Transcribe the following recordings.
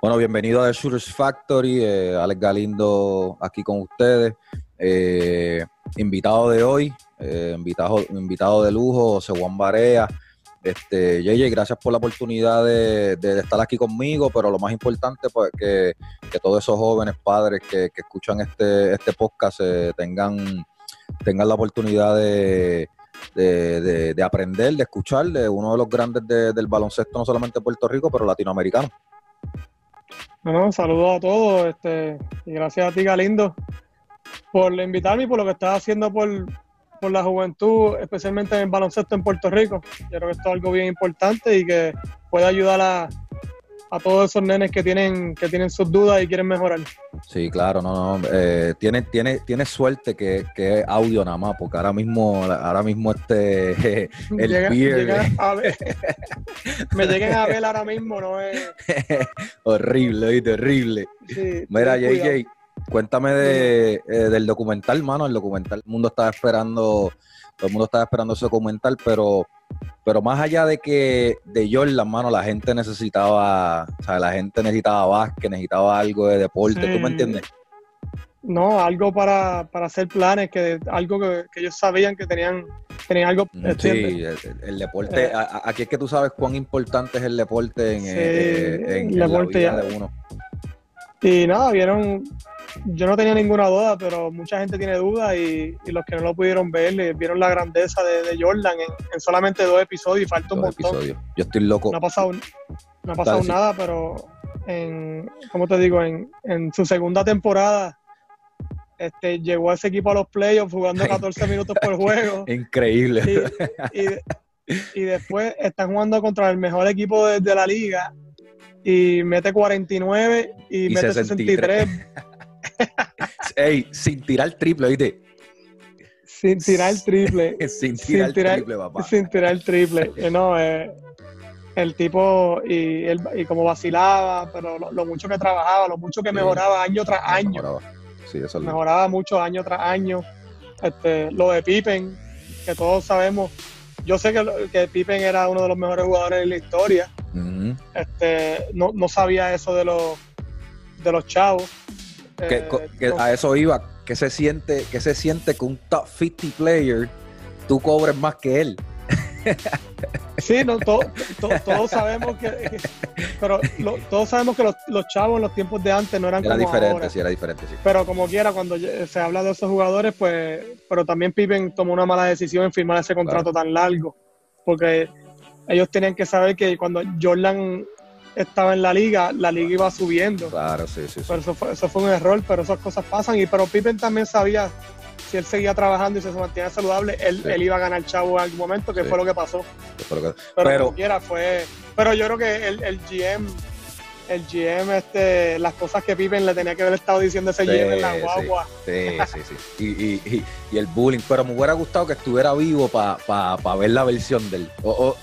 Bueno, bienvenido a The Shooters Factory. eh, Alex Galindo aquí con ustedes. Eh, invitado de hoy, eh, invitado, invitado de lujo, José Juan Barea. Este, JJ, gracias por la oportunidad de, estar aquí conmigo, pero lo más importante, pues que, todos esos jóvenes padres que, escuchan este, este podcast eh, tengan, tengan la oportunidad de, de, de- de aprender, de escuchar de uno de los grandes de- del baloncesto, no solamente de Puerto Rico, pero latinoamericano. Bueno, saludos a todos, este, y gracias a ti, Galindo, por invitarme y por lo que estás haciendo por, por la juventud, especialmente en el baloncesto en Puerto Rico. Yo creo que esto es algo bien importante y que puede ayudar a, a todos esos nenes que tienen, que tienen sus dudas y quieren mejorar. Sí, claro, no, no. Eh, tiene, tiene, tiene suerte que, que es audio nada más, porque ahora mismo, ahora mismo este el Llega- llegan a ver- me lleguen a ver ahora mismo, no es... horrible, horrible. sí, Mira, cuidado. Cuéntame de, eh, del documental, mano. El documental, el mundo estaba esperando, todo el mundo estaba esperando ese documental, pero, pero más allá de que de Jordan, mano, la gente necesitaba, o sea, la gente necesitaba básquet, necesitaba algo de deporte, ¿tú me entiendes? No, algo para, para hacer planes, que algo que, que ellos sabían que tenían, tenían algo. Mm. Sí, el, el deporte, Eh. aquí es que tú sabes cuán importante es el deporte en, Sí, eh, en- en el la deporte vida ya- de uno. Y nada, vieron, yo no tenía ninguna duda, pero mucha gente tiene dudas y, y los que no lo pudieron ver eh, vieron la grandeza de, de Jordan en, en solamente dos episodios y falta un Los montón. episodios. Yo estoy loco. No ha pasado, no ha pasado Dale, sí. nada, pero en, ¿cómo te digo? En, en su segunda temporada este, llegó a ese equipo a los playoffs jugando 14 minutos por juego. Increíble. y, y- y después están jugando contra el mejor equipo de, de la liga y mete 49 y, Y mete 63. 63 Ey, sin tirar triple, ¿viste? sin tirar el triple. sin Sin tirar tirar- triple, papá. sin tirar el triple. Eh, No, eh, el tipo y, él, y como vacilaba, pero lo, lo mucho que trabajaba, lo mucho que mejoraba año tras año. Mejoraba. Sí, eso Mejoraba mucho año tras año. Este, lo de Pippen, que todos sabemos. Yo sé que, que Pippen era uno de los mejores jugadores de la historia. Este, no, no sabía eso de los de los chavos. Que- Eh, que a eso iba. ¿Qué se siente, qué se siente que un top 50 player tú cobres más que él? sí, no, to- to- todos sabemos que, que- pero lo- todos sabemos que los, los chavos en los tiempos de antes no eran Era como diferente, ahora. sí, era diferente, sí. Pero como quiera, cuando se habla de esos jugadores, pues, pero también Pippen tomó una mala decisión en firmar ese contrato tan largo, porque ellos tenían que saber que cuando Jordan estaba en la liga, la liga iba subiendo. Claro, sí, sí. sí. Pero eso fue, eso fue un error, pero esas cosas pasan. Y pero Pippen también sabía si él seguía trabajando y se mantenía saludable, él, Sí. él iba a ganar chavo en algún momento, que Sí. fue lo que pasó. Pero como quiera fue. Pero yo creo que el, el GM, el GM, este, las cosas que Pippen le tenía que haber estado diciendo ese Sí, GM en la guagua. Sí, sí, sí. Y, y, y, y el bullying. Pero me hubiera gustado que estuviera vivo para ver la versión de él. O- o-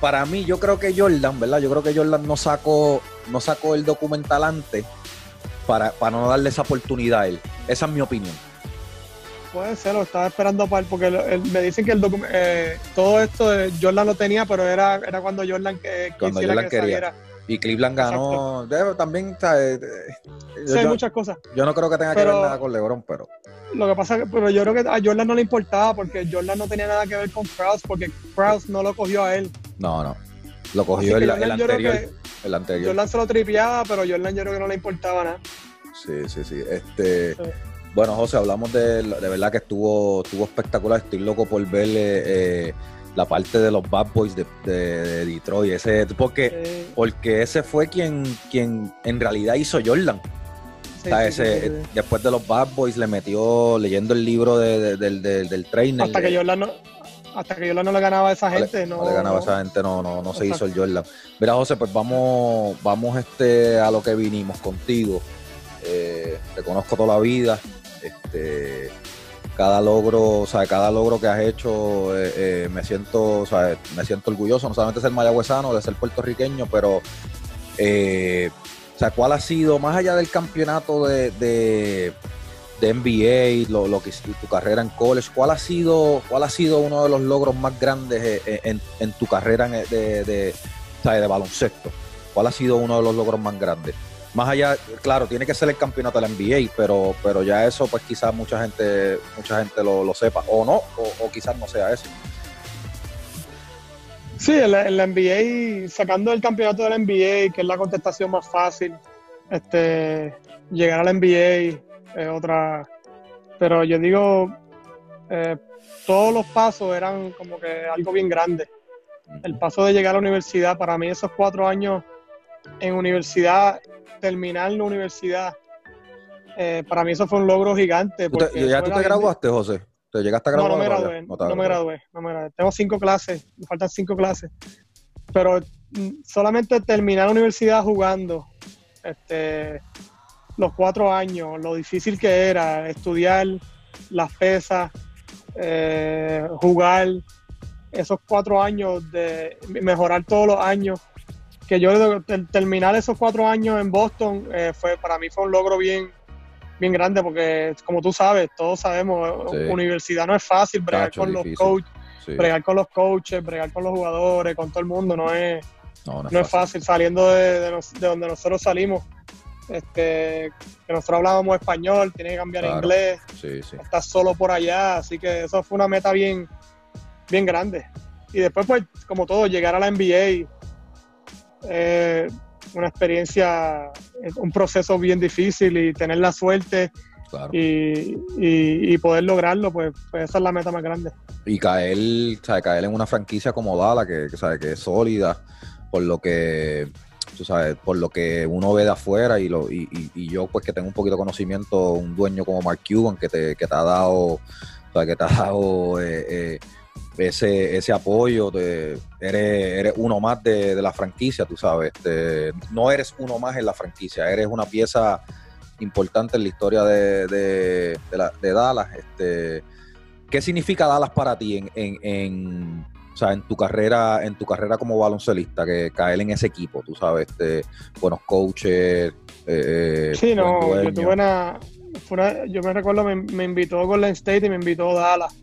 para mí, yo creo que Jordan, ¿verdad? Yo creo que Jordan no sacó, no sacó el documental antes para, para no darle esa oportunidad a él. Esa es mi opinión. Puede ser, lo estaba esperando para porque lo- el- me dicen que el eh, todo esto eh, Jordan lo tenía, pero era, era cuando Jordan que, Cuando Jordan que quería. saliera. Y Cleveland ganó. También, ¿sabes? Sí, hay yo, muchas cosas. yo no creo que tenga que ver nada con LeBron, pero. Lo que pasa es que pero yo creo que a Jordan no le importaba porque Jordan no tenía nada que ver con Krause porque Krause no lo cogió a él. No, no. Lo cogió el, anterior. que El anterior. Jordan se lo tripeaba, pero Jordan yo creo que no le importaba nada. Sí, sí, sí. Este, Sí. Bueno, José, hablamos de, de verdad que estuvo, estuvo espectacular. Estoy loco por ver eh, eh, la parte de los Bad Boys de, de- de Detroit. Ese, porque, Sí, porque ese fue quien, quien en realidad hizo Jordan. sí, O sea, sí, ese. Después de los Bad Boys le metió leyendo el libro de- de- del, del, trainer. Hasta que Jordan no, hasta que Jordan no le ganaba a esa gente, no, no le ganaba a esa gente, no, no, no se hizo el Jordan. Mira, José, pues vamos, vamos este, a lo que vinimos contigo. Eh, te conozco toda la vida. Este, cada logro, o sea, cada logro que has hecho, eh, eh, me siento, o sea, me siento orgulloso, no solamente de ser mayagüezano, de ser puertorriqueño, pero eh, sea, ¿cuál ha sido, más allá del campeonato de, de, NBA, lo, que tu carrera en college, cuál ha sido, cuál ha sido uno de los logros más grandes eh, eh, en, tu carrera de, de, de baloncesto? ¿Cuál ha sido uno de los logros más grandes? más allá, claro, tiene que ser el campeonato de la NBA, pero, pero ya eso, pues quizás mucha gente, mucha gente lo, sepa, o no, o, quizás no sea eso. Sí, en la, NBA, sacando el campeonato de la NBA, que es la contestación más fácil, este, llegar a la NBA es otra. Pero yo digo, eh, todos los pasos eran como que algo bien grande. El paso de llegar a la universidad, para mí esos cuatro años en universidad terminar la universidad, eh, para mí eso fue un logro gigante. ¿Ya tú te graduaste, José? ¿Te llegaste a graduar? No, no me gradué. No, me gradué, no me gradué. Tengo cinco clases, me faltan cinco clases. Pero mm, solamente terminar la universidad jugando, este, los cuatro años, lo difícil que era estudiar las pesas, eh, jugar, esos cuatro años de mejorar todos los años que yo terminar esos cuatro años en Boston eh, fue para mí fue un logro bien bien grande porque como tú sabes todos sabemos universidad no es fácil bregar con los coaches bregar con los coaches bregar con los jugadores con todo el mundo no es no, es, fácil. saliendo de, donde nosotros salimos este que nosotros hablábamos español tiene que cambiar inglés. Estás solo por allá así que eso fue una meta bien bien grande. Y después pues como todo llegar a la NBA eh, una experiencia, un proceso bien difícil y tener la suerte y, poder lograrlo, pues, pues, esa es la meta más grande. Y caer, caer en una franquicia como Dala, que, que es sólida, por lo que sabes, por lo que uno ve de afuera y, lo, y, yo pues que tengo un poquito de conocimiento, un dueño como Mark Cuban que te, que te ha dado, que te ha dado eh, eh, ese, ese apoyo, de, eres, eres uno más de, la franquicia, tú sabes. no eres uno más en la franquicia, eres una pieza importante en la historia de, de, Dallas. Este, ¿Qué significa Dallas para ti en, sea, en tu carrera, en tu carrera como baloncelista, que caer en ese equipo, tú sabes, este, buenos coaches? Eh, sí, no, yo tuve una, yo me recuerdo, me, me invitó Golden State y me invitó Dallas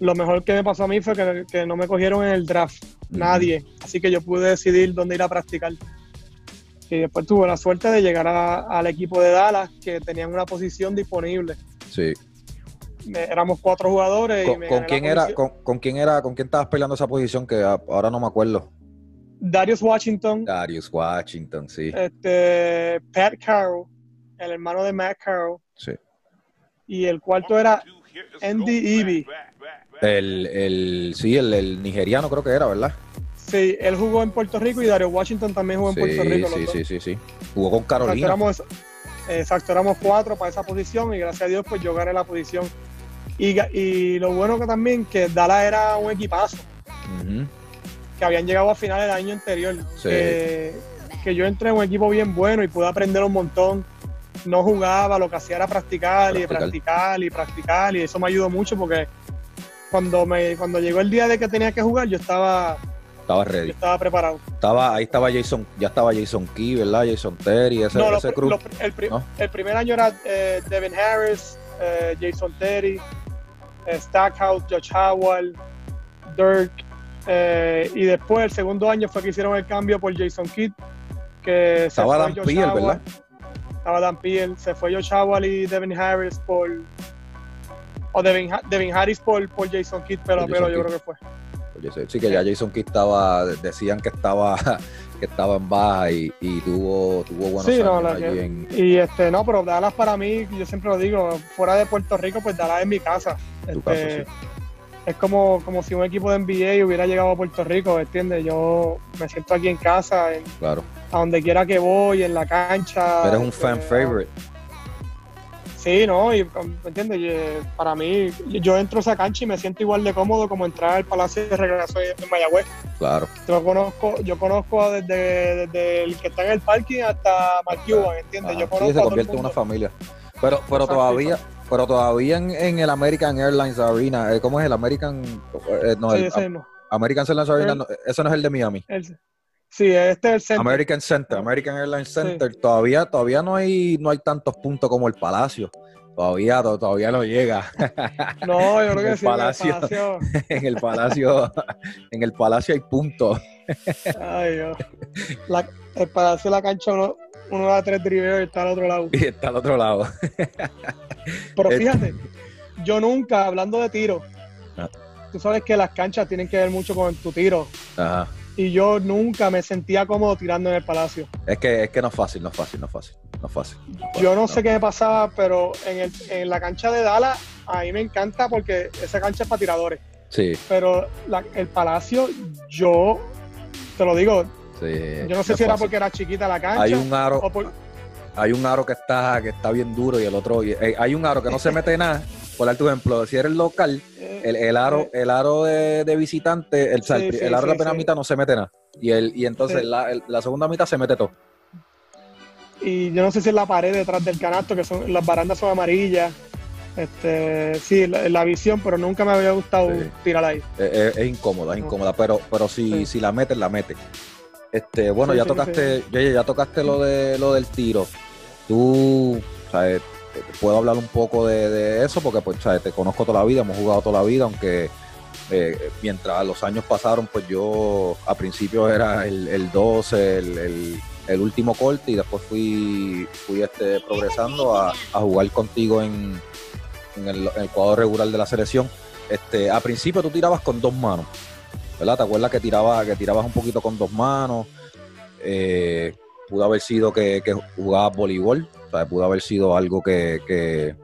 lo mejor que me pasó a mí fue que, no me cogieron en el draft, nadie. Así que yo pude decidir dónde ir a practicar. Y después tuve la suerte de llegar al equipo de Dallas, que tenían una posición disponible. Sí. Éramos cuatro jugadores. ¿Con, quién era, con, quién era, con quién estabas peleando esa posición que ahora no me acuerdo? Darius Washington. Darius Washington, sí. Este, Pat Carroll, el hermano de Matt Carroll. Sí. Y el cuarto era Andy Ivy. El, el, sí, el, nigeriano creo que era, ¿verdad? Sí, él jugó en Puerto Rico y Dario Washington también jugó en Puerto Rico. Sí, sí, sí, sí. Jugó con Carolina. Exacto éramos, cuatro para esa posición y gracias a Dios pues yo gané la posición. Y, y lo bueno que también que Dallas era un equipazo. Que habían llegado a finales del año anterior. Que, que yo entré en un equipo bien bueno y pude aprender un montón no jugaba, lo que hacía era practicar, y practicar y practicar y eso me ayudó mucho porque cuando me cuando llegó el día de que tenía que jugar yo estaba estaba ready. estaba preparado. Estaba, ahí estaba Jason, ya estaba Jason Key, ¿verdad? Jason Terry, ese, no, ese el, primer año era eh, Devin Harris, eh, Jason Terry, Stackhouse, Josh Howard, Dirk. y después el segundo año fue que hicieron el cambio por Jason Kidd. Que estaba Dan ¿verdad? estaba Dan Piel, se fue Josh Howard y Devin Harris por. O Devin, Devin Harris por, por, Jason Kidd, pero, pero yo creo que fue. Sí, que ya Jason Kidd estaba, decían que estaba que estaba en baja y, y tuvo, tuvo buenos sí, no, allí Y este, no, pero Dallas para mí, yo siempre lo digo, fuera de Puerto Rico, pues Dallas es mi casa. Este, es como, como si un equipo de NBA hubiera llegado a Puerto Rico, ¿entiendes? Yo me siento aquí en casa, claro. a donde quiera que voy, en la cancha. Eres un fan este, favorite. Sí, ¿no? Y, ¿me entiendes? Para mí, yo entro a esa cancha y me siento igual de cómodo como entrar al Palacio de Regreso en Mayagüez. Claro. Yo conozco, yo conozco desde, desde el que está en el parking hasta Mark Cuban, ¿entiendes? yo conozco sí, se convierte en una familia. Pero, pero todavía, pero todavía en, el American Airlines Arena, eh, ¿cómo es el American? Eh, no, el, American Airlines Arena, ese no es el de Miami. Sí, este es el Center. American Center, American Airlines Center. Todavía, todavía no hay, no hay tantos puntos como el Palacio. Todavía, todavía no llega. No, yo creo que sí. Palacio, en el Palacio, en el Palacio hay puntos. Ay, Dios. el Palacio de la cancha uno, uno da tres driveos y está al otro lado. Y está al otro lado. Pero este fíjate, yo nunca, hablando de tiro, ah. tú sabes que las canchas tienen que ver mucho con tu tiro. Ajá y yo nunca me sentía cómodo tirando en el Palacio. Es que, es que no es fácil, no es fácil, no es fácil. No es fácil, yo no, sé qué me pasaba, pero en, el, en la cancha de Dallas, a mí me encanta porque esa cancha es para tiradores. Sí. Pero el Palacio, yo te lo digo, yo no sé si era porque era chiquita la cancha. Hay un aro. Hay un aro que está, que está bien duro y el otro. Eh, hay un aro que no se mete nada por dar tu ejemplo, si eres local, eh, el, aro, eh. el aro de, visitante, el, el, aro de la primera mitad no se mete nada. Y, el, y entonces la, la, segunda mitad se mete todo. Y yo no sé si es la pared detrás del canasto, que son las barandas son amarillas. Este, sí, la, visión, pero nunca me había gustado tirar ahí. Es, incómoda, es incómoda, pero, pero si, si la metes, la metes. Este, bueno, ya tocaste, ya, ya tocaste lo de lo del tiro. Tú, sabes, puedo hablar un poco de, eso porque pues te conozco toda la vida, hemos jugado toda la vida, aunque eh, mientras los años pasaron, pues yo a principio era el, el 12, el, último corte y después fui, fui este, progresando a, jugar contigo en, el, cuadro regular de la selección. Este, a principio tú tirabas con dos manos, ¿verdad? ¿Te acuerdas que, tiraba, que tirabas un poquito con dos manos? Eh, pudo haber sido que, que jugabas voleibol, pudo haber sido algo que,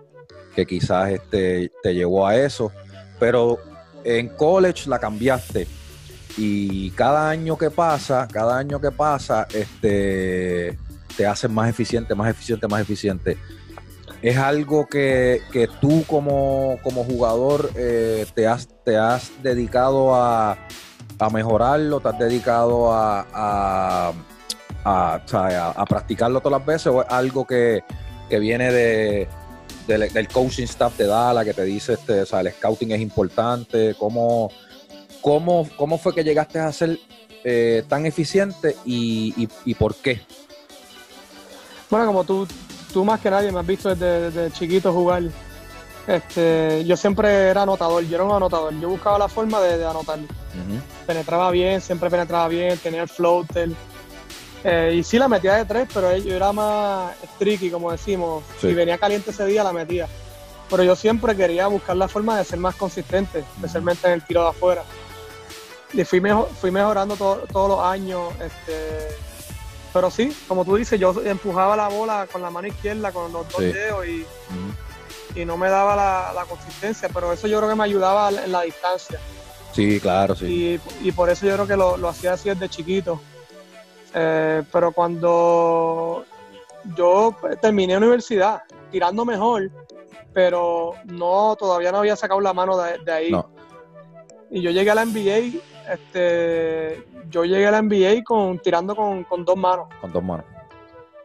quizás este, te llevó a eso. Pero en college la cambiaste. Y cada año que pasa, cada año que pasa, este, te haces más eficiente, más eficiente, más eficiente. Es algo que, tú como, jugador eh, te, has, te has dedicado a, a mejorarlo, te has dedicado a, practicarlo todas las veces o es algo que, viene de, del coaching staff de Dala que te dice, este, o sea, el scouting es importante? ¿Cómo, cómo, cómo fue que llegaste a ser eh, tan eficiente y, por qué? Bueno, como tú, tú más que nadie me has visto desde, chiquito jugar. Este, yo siempre era anotador, yo era un anotador, yo buscaba la forma de, anotar. Penetraba bien, siempre penetraba bien, tenía el floater, eh, y sí la metía de tres, pero yo era más tricky, como decimos. Si venía caliente ese día, la metía. Pero yo siempre quería buscar la forma de ser más consistente, especialmente en el tiro de afuera. Y fui, mejor, fui mejorando todos los años. Este, pero sí, como tú dices, yo empujaba la bola con la mano izquierda, con los dos dedos y, y, no me daba la, consistencia. Pero eso yo creo que me ayudaba en la distancia. Sí, claro, sí. Y, y por eso yo creo que lo, lo hacía así desde chiquito. Eh, pero cuando yo terminé universidad, tirando mejor, pero no, todavía no había sacado la mano de, ahí. Y yo llegué a la NBA, este, yo llegué a la NBA con, tirando con, dos manos. Con dos manos.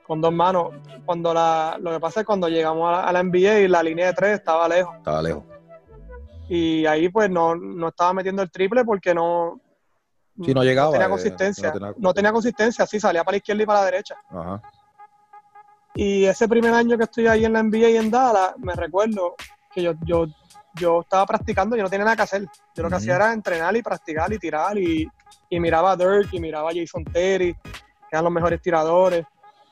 Con dos manos. Cuando la, lo que pasa es cuando llegamos a la, NBA y la línea de tres estaba lejos. Estaba lejos. Y ahí pues no, no estaba metiendo el triple porque no, Sí, no llegaba. No tenía eh, consistencia. No tenía, consistencia, sí, salía para la izquierda y para la derecha. Ajá. Y ese primer año que estoy ahí en la NBA y en Dallas, me recuerdo que yo, yo, yo estaba practicando y no tenía nada que hacer. Yo lo que hacía era entrenar y practicar y tirar y, y miraba a Dirk y miraba a Jason Terry, que eran los mejores tiradores.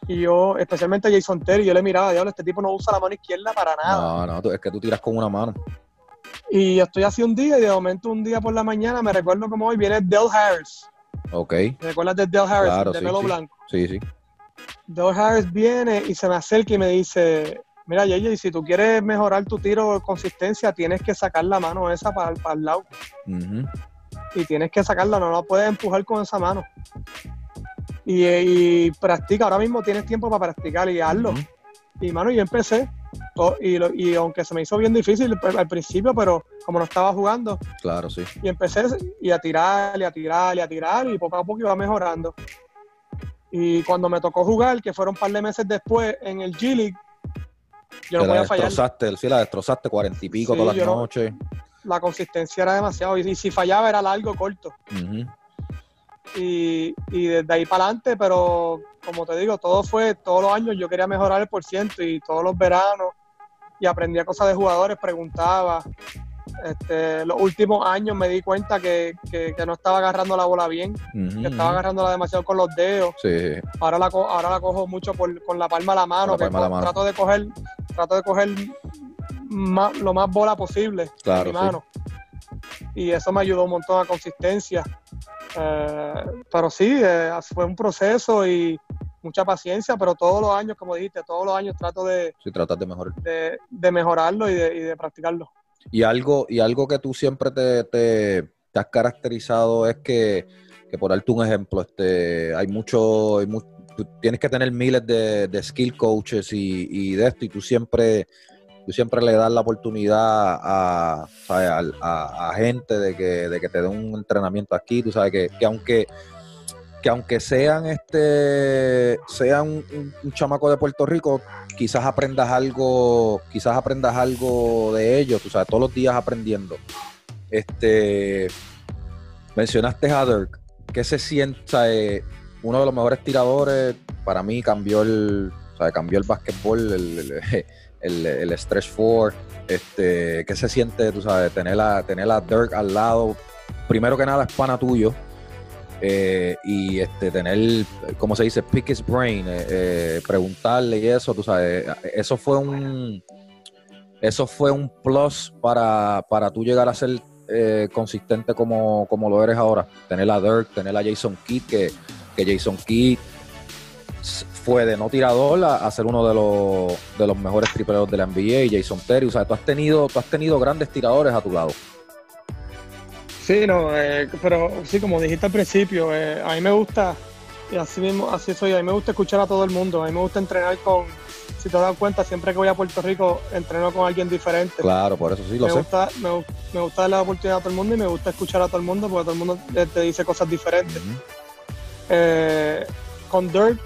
Y yo, especialmente a Jason Terry, yo le miraba, diablo, este tipo no usa la mano izquierda para nada. No, no, es que tú tiras con una mano. Y estoy así un día y de momento un día por la mañana me recuerdo como hoy viene Del Harris. Ok. ¿Te recuerdas de Del Harris, de pelo blanco? Sí, sí. Del Harris viene y se me acerca y me dice, mira y si tú quieres mejorar tu tiro de consistencia, tienes que sacar la mano esa para, el lado. Y tienes que sacarla, no la puedes empujar con esa mano. Y, practica, ahora mismo tienes tiempo para practicar y hazlo. Y mano, yo empecé y, aunque se me hizo bien difícil al principio, pero como no estaba jugando. Claro, sí. Y empecé y a tirar, y a tirar, y a tirar, y poco a poco iba mejorando. Y cuando me tocó jugar, que fueron un par de meses después en el G League, yo no podía fallar. Sí, la destrozaste cuarenta y pico todas las noches. la consistencia era demasiado. Y, si fallaba era largo corto. Y, y desde ahí para adelante, pero como te digo, todo fue, todos los años yo quería mejorar el por ciento y todos los veranos y aprendía cosas de jugadores, preguntaba. Este, los últimos años me di cuenta que, no estaba agarrando la bola bien, que estaba agarrándola demasiado con los dedos. Ahora, la, ahora la cojo mucho con la palma de la mano, que trato de coger, trato de coger lo más bola posible claro, mi mano. Y eso me ayudó un montón a consistencia. Eh, pero sí, eh, fue un proceso y mucha paciencia, pero todos los años, como dijiste, todos los años trato de, sí, tratas de, mejorar. de, mejorarlo y de, practicarlo. Y algo, y algo que tú siempre te, te, has caracterizado es que, que, por darte un ejemplo, este, hay mucho, tienes que tener miles de, de skill coaches y, y, de esto, y tú siempre tú siempre le das la oportunidad a, a, gente de que, de que te den un entrenamiento aquí, tú sabes que, que aunque que aunque sean este sean un, chamaco de Puerto Rico, quizás aprendas algo, quizás aprendas algo de ellos, tú sabes, todos los días aprendiendo. Este mencionaste a Dirk, que se sienta uno de los mejores tiradores, para mí cambió el, cambió el básquetbol, el el, el Stretch 4, este, ¿qué se siente, tú sabes, tener a, tener Dirk al lado? Primero que nada es pana tuyo, eh, y este, tener, como se dice, pick his brain, eh, eh, preguntarle y eso, tú sabes, eso fue un, eso fue un plus para, para tú llegar a ser consistente como, como lo eres ahora. Tener a Dirk, tener a Jason Kidd, que, que Jason Kidd fue de no tirador a, ser uno de los, de los mejores tripleros de la NBA, Jason Terry. O sea, tú has tenido, tú has tenido grandes tiradores a tu lado. Sí, no, eh, pero sí, como dijiste al principio, eh, a mí me gusta, y así mismo, así soy, a mí me gusta escuchar a todo el mundo, a mí me gusta entrenar con, si te das cuenta, siempre que voy a Puerto Rico, entreno con alguien diferente. Claro, por eso sí lo me sé. Gusta, me, gusta darle la oportunidad a todo el mundo y me gusta escuchar a todo el mundo porque todo el mundo te dice cosas diferentes. Eh, con Dirk,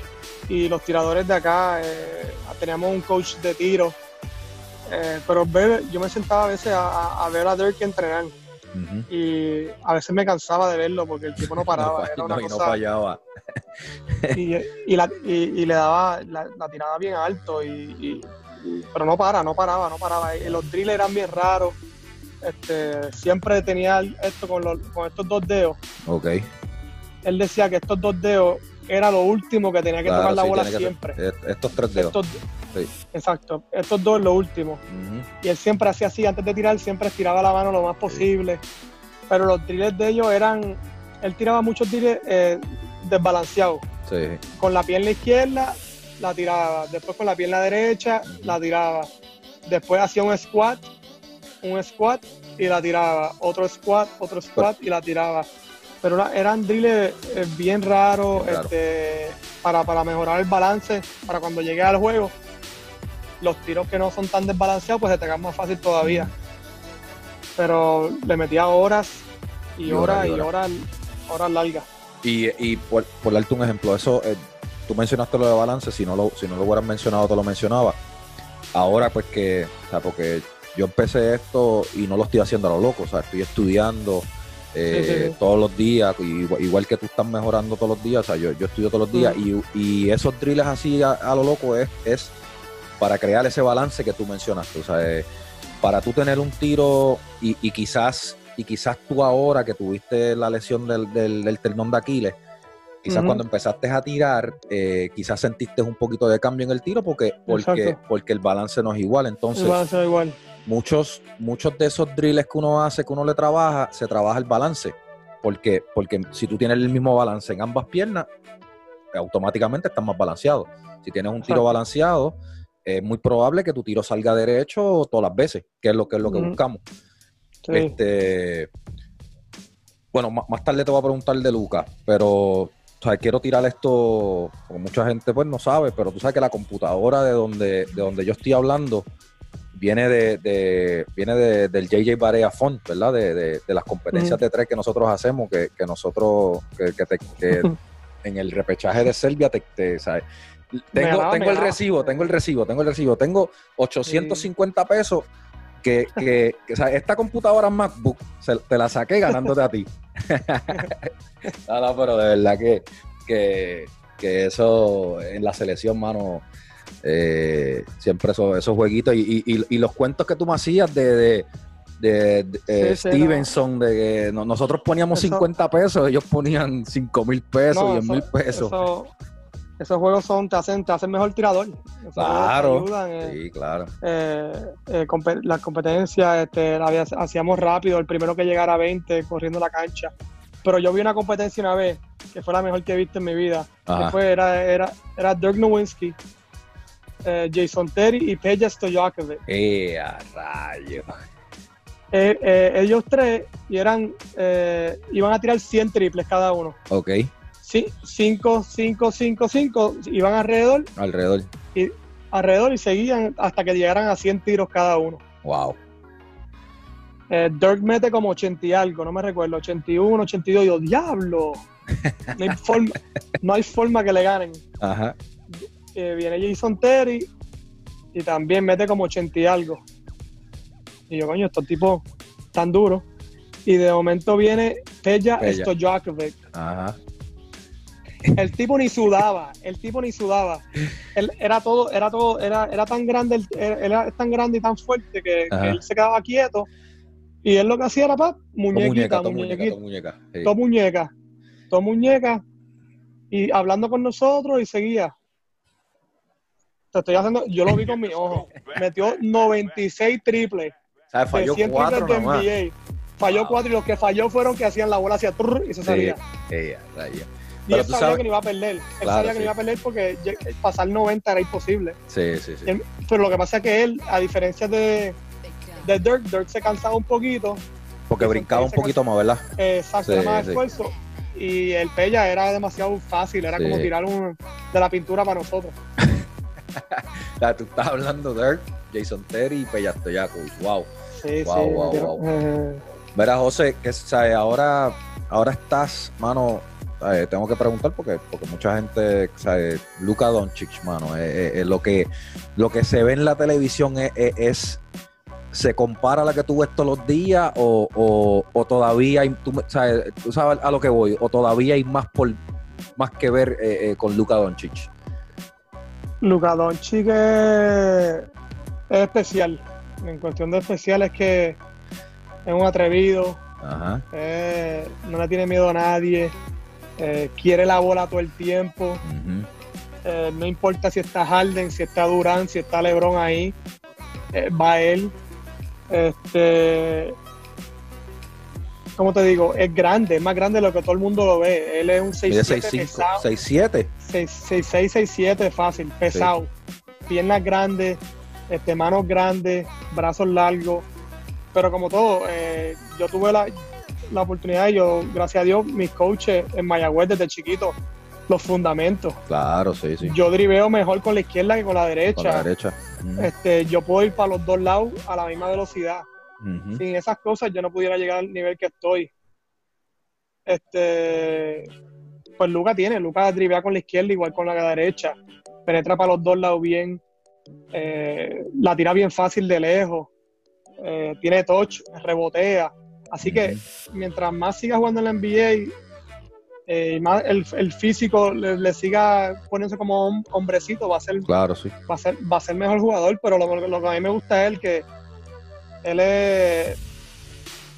y los tiradores de acá, eh, teníamos un coach de tiro. Eh, pero yo me sentaba a veces a, ver a Dirk entrenar. Y a veces me cansaba de verlo porque el tipo no paraba. era una cosa, no fallaba. y, y, le daba la, tirada bien alto. Y, pero no para, no paraba, no paraba. Y los drills eran bien raros. Este, siempre tenía esto con, los, con estos dos dedos. Ok. Él decía que estos dos dedos era lo último que tenía que tocar la bola siempre. estos tres dedos. Exacto, estos dos lo último. Y él siempre hacía así, antes de tirar, siempre estiraba la mano lo más posible. Pero los drills de ellos eran, él tiraba muchos drills eh, desbalanceados. Con la pierna izquierda la tiraba, después con la pierna derecha la tiraba, después hacía un squat, un squat y la tiraba, otro squat, otro squat y la tiraba pero eran drills eh, bien raros este, para, mejorar el balance, para cuando llegue al juego, los tiros que no son tan desbalanceados, pues se te hagan más fácil todavía. Pero le metía horas y, horas y horas, horas, largas. Y, por, darte un ejemplo, eso, eh, tú mencionaste lo de balance, si no lo, si no lo hubieras mencionado, te lo mencionaba. Ahora, pues que, o sea, porque yo empecé esto y no lo estoy haciendo a lo loco, o sea, estoy estudiando, eh, todos los días, igual, que tú estás mejorando todos los días, o sea, yo, yo estudio todos los días y, esos drills así a, lo loco es, es para crear ese balance que tú mencionaste, o sea, eh, para tú tener un tiro y, quizás y quizás tú ahora que tuviste la lesión del, del, del ternón de Aquiles, quizás cuando empezaste a tirar, eh, quizás sentiste un poquito de cambio en el tiro porque, porque, porque el balance no es igual, entonces... El balance es igual muchos, muchos de esos drills que uno hace, que uno le trabaja, se trabaja el balance. Porque, porque si tú tienes el mismo balance en ambas piernas, automáticamente estás más balanceado. Si tienes un tiro balanceado, es muy probable que tu tiro salga derecho todas las veces, que es lo que es lo que buscamos. Este, bueno, más, tarde te voy a preguntar de Lucas, pero quiero tirar esto, porque mucha gente pues no sabe, pero tú sabes que la computadora de donde, de donde yo estoy hablando viene de, viene del JJ Barea Font, ¿verdad? De, las competencias de tres que nosotros hacemos, que, nosotros, que, en el repechaje de Serbia te, Tengo, tengo el recibo, tengo el recibo, tengo el recibo, tengo 850 pesos que, que, o sea, esta computadora MacBook te la saqué ganándote a ti. no, no, pero de verdad que, que, que eso en la selección, mano, eh, siempre esos, esos jueguitos y, y, y, los cuentos que tú me hacías de, de, de, de Stevenson, de que nosotros poníamos 50 pesos, ellos ponían 5 mil pesos, 10 mil pesos. esos juegos son, te hacen, te hacen mejor tirador. claro. Eh, sí, claro. Eh, eh, las competencias este, hacíamos rápido, el primero que llegara a 20 corriendo la cancha. Pero yo vi una competencia una vez que fue la mejor que he visto en mi vida. Que era, era, era Dirk Nowinski eh, Jason Terry y Peja Stojakovic. ¡Eh, a rayo! Eh, eh, ellos tres y eran, iban a tirar 100 triples cada uno. Ok. Sí, 5, 5, 5, 5, iban alrededor. Alrededor. Y, alrededor y seguían hasta que llegaran a 100 tiros cada uno. Wow. Dirk mete como 80 y algo, no me recuerdo, 81, 82. Y yo, diablo. No hay forma, no hay forma que le ganen. Ajá viene Jason Terry y también mete como 80 y algo. Y yo, coño, estos tipos tan duros. Y de momento viene Peja Stojakovic. Ajá. El tipo ni sudaba, el tipo ni sudaba. Él era todo, era todo, era, era tan grande, era tan grande y tan fuerte que, él se quedaba quieto. Y él lo que hacía era pa, muñequita, muñeca, muñeca, todo muñeca, todo muñeca, y hablando con nosotros y seguía te estoy haciendo, yo lo vi con mi ojo. Metió 96 triples. O sea, falló cuatro de NBA. Falló cuatro y los que falló fueron que hacían la bola hacia y se salía. Sí, y él sabía que no iba a perder. Él sabía que no iba a perder porque pasar 90 era imposible. Sí, sí, sí. pero lo que pasa es que él, a diferencia de, de Dirk, Dirk se cansaba un poquito. Porque brincaba un poquito más, ¿verdad? Exacto, era más esfuerzo. Y el Pella era demasiado fácil, era como tirar un, de la pintura para nosotros. tú estás hablando de Jason Terry y Peyastoyaco. Wow. Sí, wow, sí, wow, wow. Verá, José, que ¿sabes? ahora, ahora estás, mano, tengo que preguntar porque, porque mucha gente, ¿sabes? Luca Doncic, mano, lo, que, lo que se ve en la televisión es, ¿se compara a la que tú ves todos los días o, o, todavía hay, tú, sabes, tú sabes a lo que voy, o todavía hay más, por, más que ver eh, eh, con Luca Doncic? Luka Doncic es, especial. En cuestión de especial es que es un atrevido, eh, no le tiene miedo a nadie, eh, quiere la bola todo el tiempo. Eh, no importa si está Harden, si está Durán, si está LeBron ahí, va él. Este, ¿cómo te digo? Es grande, es más grande de lo que todo el mundo lo ve. Él es un 6'7 6'7 6'6, 6'7 fácil, pesado. Piernas grandes, este, manos grandes, brazos largos. Pero como todo, eh, yo tuve la, la oportunidad y yo, gracias a Dios, mis coaches en Mayagüez desde chiquito, los fundamentos. Claro, sí, sí. Yo driveo mejor con la izquierda que con la derecha. Con la derecha. Este, yo puedo ir para los dos lados a la misma velocidad. Sin esas cosas yo no pudiera llegar al nivel que estoy. Este, pues Luca tiene, Luca drivea con la izquierda igual con la derecha, penetra para los dos lados bien, eh, la tira bien fácil de lejos, eh, tiene touch, rebotea. Así que mientras más siga jugando en la NBA eh, y más el, físico le, siga poniéndose como un hombrecito, va a ser, claro, sí. va a ser, va a ser mejor jugador, pero lo, lo que a mí me gusta es el que él es,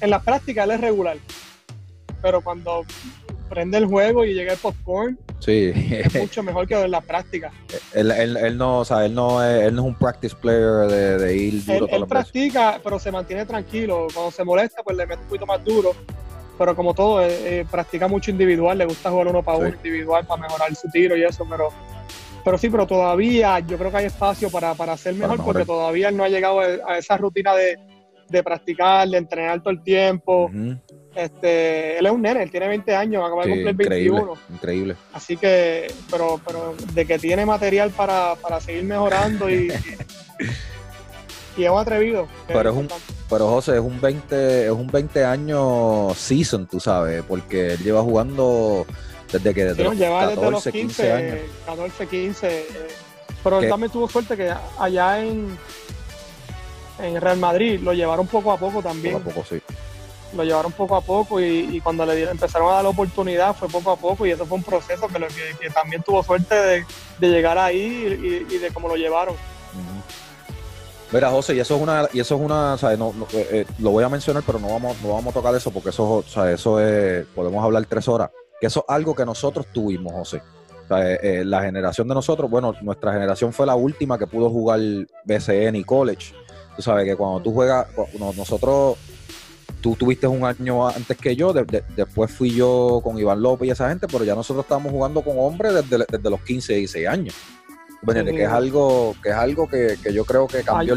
en la práctica él es regular, pero cuando prende el juego y llega el popcorn, sí. es mucho mejor que en la práctica. Él, él, él, no, o sea, él no es, él no es un practice player de, de ir duro. Él, él practica, pero se mantiene tranquilo. Cuando se molesta, pues le mete un poquito más duro. Pero como todo, eh, eh, practica mucho individual, le gusta jugar uno para uno individual para mejorar su tiro y eso, pero pero sí, pero todavía yo creo que hay espacio para, para ser mejor, porque todavía él no ha llegado a esa rutina de, de practicar, de entrenar todo el tiempo. Este, él es un nene, él tiene 20 años, acaba de cumplir 21. Increíble. Así que, pero, pero de que tiene material para, seguir mejorando y, y, es un atrevido. Pero es un, pero José, es un 20, es un 20 años season, tú sabes, porque él lleva jugando desde que desde los 14, 15, años. 14, 15. pero él también tuvo suerte que allá en en Real Madrid, lo llevaron poco a poco también. Poco a poco, sí. Lo llevaron poco a poco y, cuando le dieron, empezaron a dar la oportunidad fue poco a poco y eso fue un proceso que, que, también tuvo suerte de, llegar ahí y, de cómo lo llevaron. Mira, José, y eso es una, y eso es una, No, eh, eh, lo voy a mencionar, pero no vamos, no vamos a tocar eso porque eso, sea, eso es, podemos hablar tres horas, que eso es algo que nosotros tuvimos, José. Eh, la generación de nosotros, bueno, nuestra generación fue la última que pudo jugar BCN y college. Tú sabes que cuando tú juegas, nosotros, tú tuviste un año antes que yo, después fui yo con Iván López y esa gente, pero ya nosotros estábamos jugando con hombres desde, desde los 15 y 16 años que es algo que es algo que, yo creo que cambió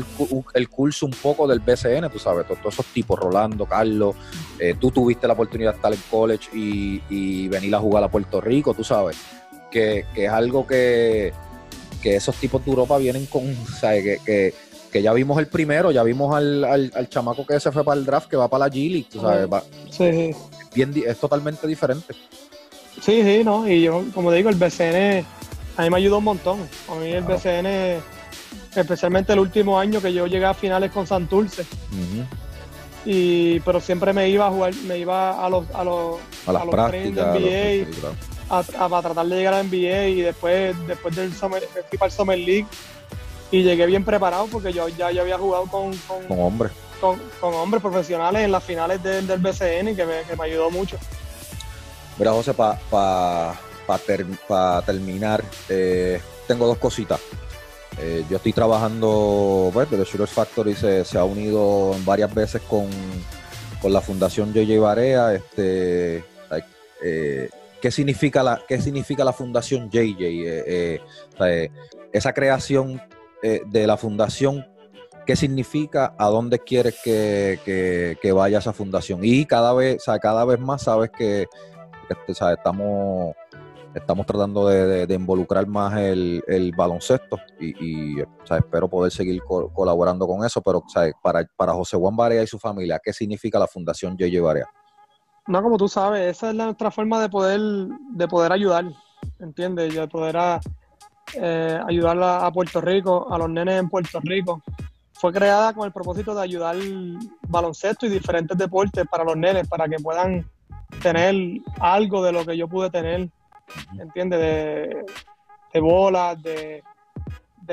el, curso un poco del BCN, tú sabes, todos, esos tipos, Rolando, Carlos, eh, tú tuviste la oportunidad de estar en college y, venir a jugar a Puerto Rico, tú sabes, que, es algo que, esos tipos de Europa vienen con, ¿sabes? Que, que, ya vimos el primero, ya vimos al, al, chamaco que se fue para el draft, que va para la G tú sabes, sí. bien, es totalmente diferente. Sí, sí, no, y yo, como digo, el BCN a mí me ayudó un montón. A mí el BCN, especialmente el último año que yo llegué a finales con Santurce. y, pero siempre me iba a jugar, me iba a los a los, a las prácticas, NBA, a, tratar de llegar a NBA y después, después del Summer, fui para el Summer League y llegué bien preparado porque yo ya yo había jugado con, con, hombres. Con, hombres profesionales en las finales del BCN y que me, que me ayudó mucho. Mira, José, para para terminar, eh, tengo dos cositas. Eh, yo estoy trabajando, pues, The Shooter Factory se, se, ha unido varias veces con, la Fundación JJ Barea. Este, eh, ¿qué, significa la, ¿Qué significa la Fundación JJ? esa creación de la fundación, ¿qué significa? ¿A dónde quieres que, que, vaya esa fundación? Y cada vez, cada vez más sabes que, estamos estamos tratando de, involucrar más el, baloncesto y, espero poder seguir colaborando con eso, pero Para, para José Juan Barea y su familia, ¿qué significa la Fundación JJ Barea? No, como tú sabes, esa es nuestra forma de poder, de poder ayudar, ¿entiendes? De poder eh, ayudar a, Puerto Rico, a los nenes en Puerto Rico. Fue creada con el propósito de ayudar baloncesto y diferentes deportes para los nenes, para que puedan tener algo de lo que yo pude tener ¿entiendes? De, de bolas, de,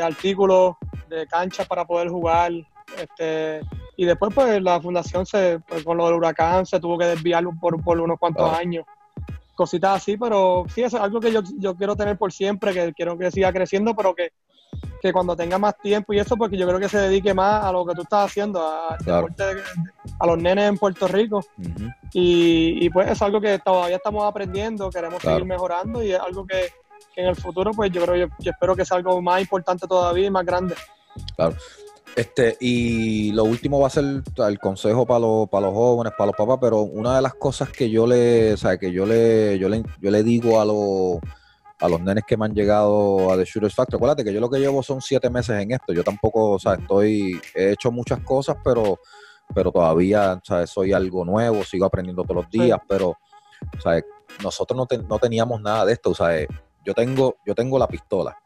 artículos, de canchas para poder jugar. Este, y después, pues, la fundación, se, pues, con lo del huracán, se tuvo que desviar por, por unos cuantos años. Cositas así, pero sí, es algo que yo, yo quiero tener por siempre, que quiero que siga creciendo, pero que, que cuando tenga más tiempo y eso, porque yo creo que se dedique más a lo que tú estás haciendo, a, a los nenes en Puerto Rico. y, pues es algo que todavía estamos aprendiendo, queremos seguir mejorando y es algo que, en el futuro, pues yo creo, yo, yo, espero que sea algo más importante todavía y más grande. Claro. Este, y lo último va a ser el consejo para los, para los jóvenes, para los papás, pero una de las cosas que yo le, o sea, que yo le, yo le, yo le digo a los a los nenes que me han llegado a The Shooters Factory. Acuérdate que yo lo que llevo son siete meses en esto. Yo tampoco, o sea, estoy, he hecho muchas cosas, pero pero todavía ¿sabes? soy algo nuevo, sigo aprendiendo todos los días, pero ¿sabes? nosotros no, no, teníamos nada de esto, ¿sabes? yo tengo, yo tengo la pistola,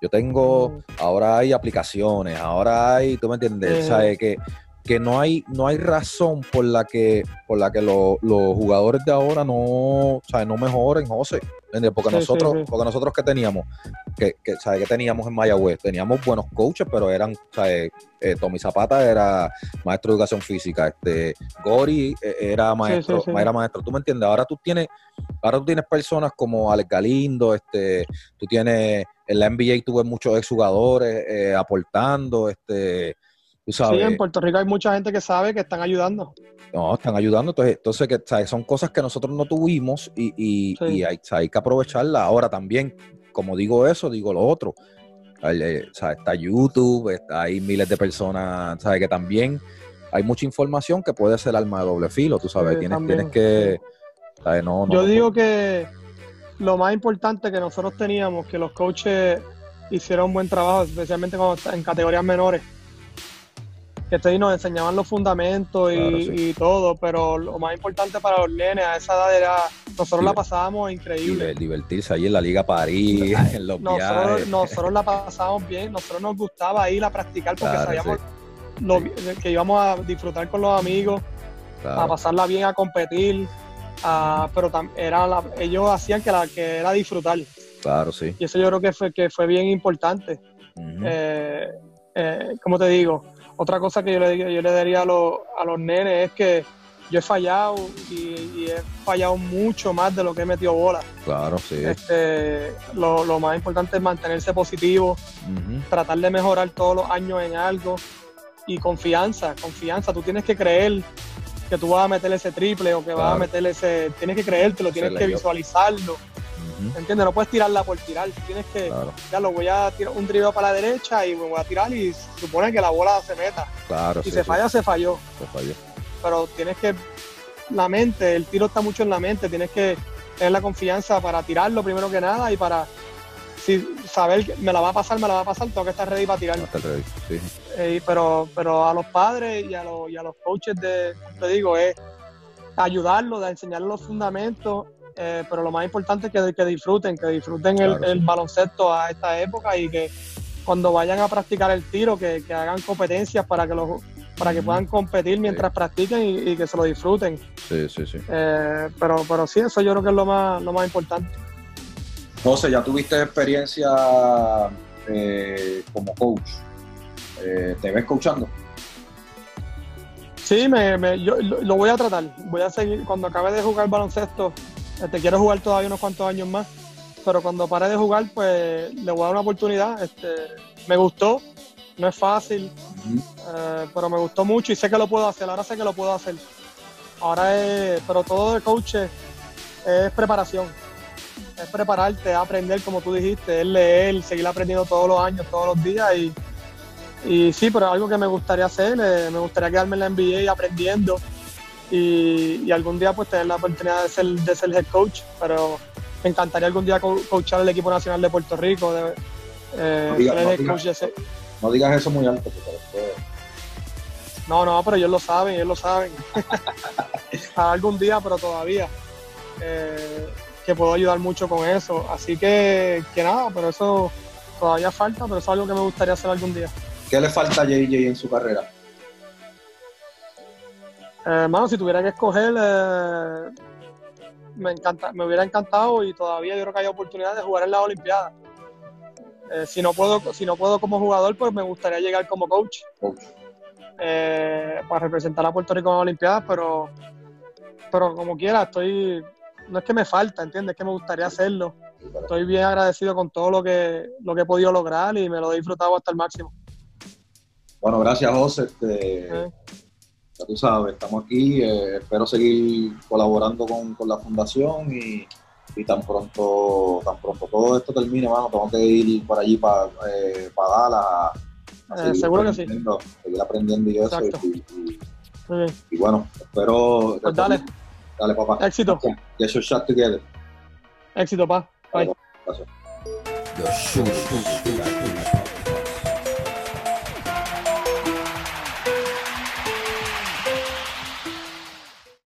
yo tengo, mm. ahora hay aplicaciones, ahora hay, tú me entiendes, ¿sabes? Que, que no hay, no hay razón por la que, por la que los jugadores de ahora no, ¿sabes? no mejoren, José. Porque nosotros, porque nosotros que teníamos, que, que, ¿sabes? que teníamos en Mayagüez, teníamos buenos coaches, pero eran, ¿sabes? Eh, Tommy Zapata era maestro de educación física, este Gori eh, era maestro, era maestro, tú me entiendes, ahora tú tienes, ahora tú tienes personas como Alex Galindo, este, tú tienes, en la NBA tuve muchos exjugadores eh, aportando, este, Sí, en Puerto Rico hay mucha gente que sabe que están ayudando. No, están ayudando. Entonces, entonces que, son cosas que nosotros no tuvimos y, hay, que aprovecharla. Ahora también, como digo eso, digo lo otro. Eh, está YouTube, está, hay miles de personas, ¿sabes? Que también hay mucha información que puede ser alma de doble filo, tú sabes. tienes, tienes que... Yo digo que lo más importante que nosotros teníamos, que los coaches hicieron un buen trabajo, especialmente cuando en categorías menores que estoy, nos enseñaban los fundamentos y, todo, pero lo más importante para los nenes a esa edad era, nosotros la pasábamos increíble. Divertirse ahí en la Liga París, en los nosotros, Nosotros la pasábamos bien, nosotros nos gustaba ir a practicar porque sabíamos que íbamos a disfrutar con los amigos, a pasarla bien, a competir, pero era ellos hacían que, la, que era disfrutar. Claro, sí. Y eso yo creo que fue, que fue bien importante. Eh, eh, como te digo, otra cosa que yo le, yo le daría a, a los nenes es que yo he fallado y, he fallado mucho más de lo que he metido bola. Claro, sí. Este, lo, más importante es mantenerse positivo, tratar de mejorar todos los años en algo y confianza, confianza. Tú tienes que creer que tú vas a meter ese triple o que vas a meter ese. Tienes que creértelo, tienes que visualizarlo. ¿Entiendes? No puedes tirarla por tirar. Tienes que. Ya lo voy a tirar un drible para la derecha y me voy a tirar y supone que la bola se meta. Claro. Si se falla, se falló. Se falló pero tienes que, la mente, el tiro está mucho en la mente, tienes que tener la confianza para tirarlo primero que nada y para si, saber que me la va a pasar, me la va a pasar, tengo que estar ready para tirarlo. Eh, pero, pero a los padres y a los, y a los coaches de, te digo, es ayudarlos, a enseñarles los fundamentos, eh, pero lo más importante es que, que disfruten, que disfruten el, baloncesto a esta época y que cuando vayan a practicar el tiro, que, que hagan competencias para que los para que puedan competir mientras practiquen y, que se lo disfruten. Sí, sí, sí. Eh, pero, pero sí, eso yo creo que es lo más, lo más importante. José, ya tuviste experiencia eh, como coach. Eh, ¿Te ves coachando? Sí, me, yo lo, voy a tratar. Voy a seguir, cuando acabe de jugar baloncesto, te quiero jugar todavía unos cuantos años más, pero cuando pare de jugar, pues le voy a dar una oportunidad. Este, me gustó, no es fácil, eh, pero me gustó mucho y sé que lo puedo hacer, ahora sé que lo puedo hacer. Ahora es, pero todo de coach es, preparación, es prepararte, aprender como tú dijiste, es leer, seguir aprendiendo todos los años, todos los días y, y sí, pero algo que me gustaría hacer, eh, me gustaría quedarme en la NBA aprendiendo y, algún día pues tener la oportunidad de ser, de ser head coach, pero me encantaría algún día coachar el equipo nacional de Puerto Rico, de, eh, ser head coach de, no digas eso muy alto, porque después... No, no, pero ellos lo saben, ellos lo saben. Algún día, pero todavía. Eh, que puedo ayudar mucho con eso. Así que, que nada, pero eso todavía falta, pero es algo que me gustaría hacer algún día. ¿Qué le falta a JJ en su carrera? Hermano, si tuviera que escoger, eh, me, encanta, me hubiera encantado y todavía yo creo que hay oportunidad de jugar en la Olimpiada. Eh, si, no puedo, si no puedo como jugador, pues me gustaría llegar como coach, eh, para representar a Puerto Rico en las Olimpiadas, pero, pero como quiera, estoy, no es que me falta, ¿entiendes? Es que me gustaría hacerlo. Estoy bien agradecido con todo lo que, lo que he podido lograr y me lo he disfrutado hasta el máximo. Bueno, gracias José. Este, Ya tú sabes, estamos aquí. Eh, espero seguir colaborando con, con la fundación y y tan pronto tan pronto todo esto termine, mano, tengo que ir por allí para eh, Dallas eh, seguro que sí. Seguir aprendiendo y eso. Y, bueno, espero. Pues dale. Dale, papá. Éxito. Get your shot together. Éxito, pa. Bye. Gracias.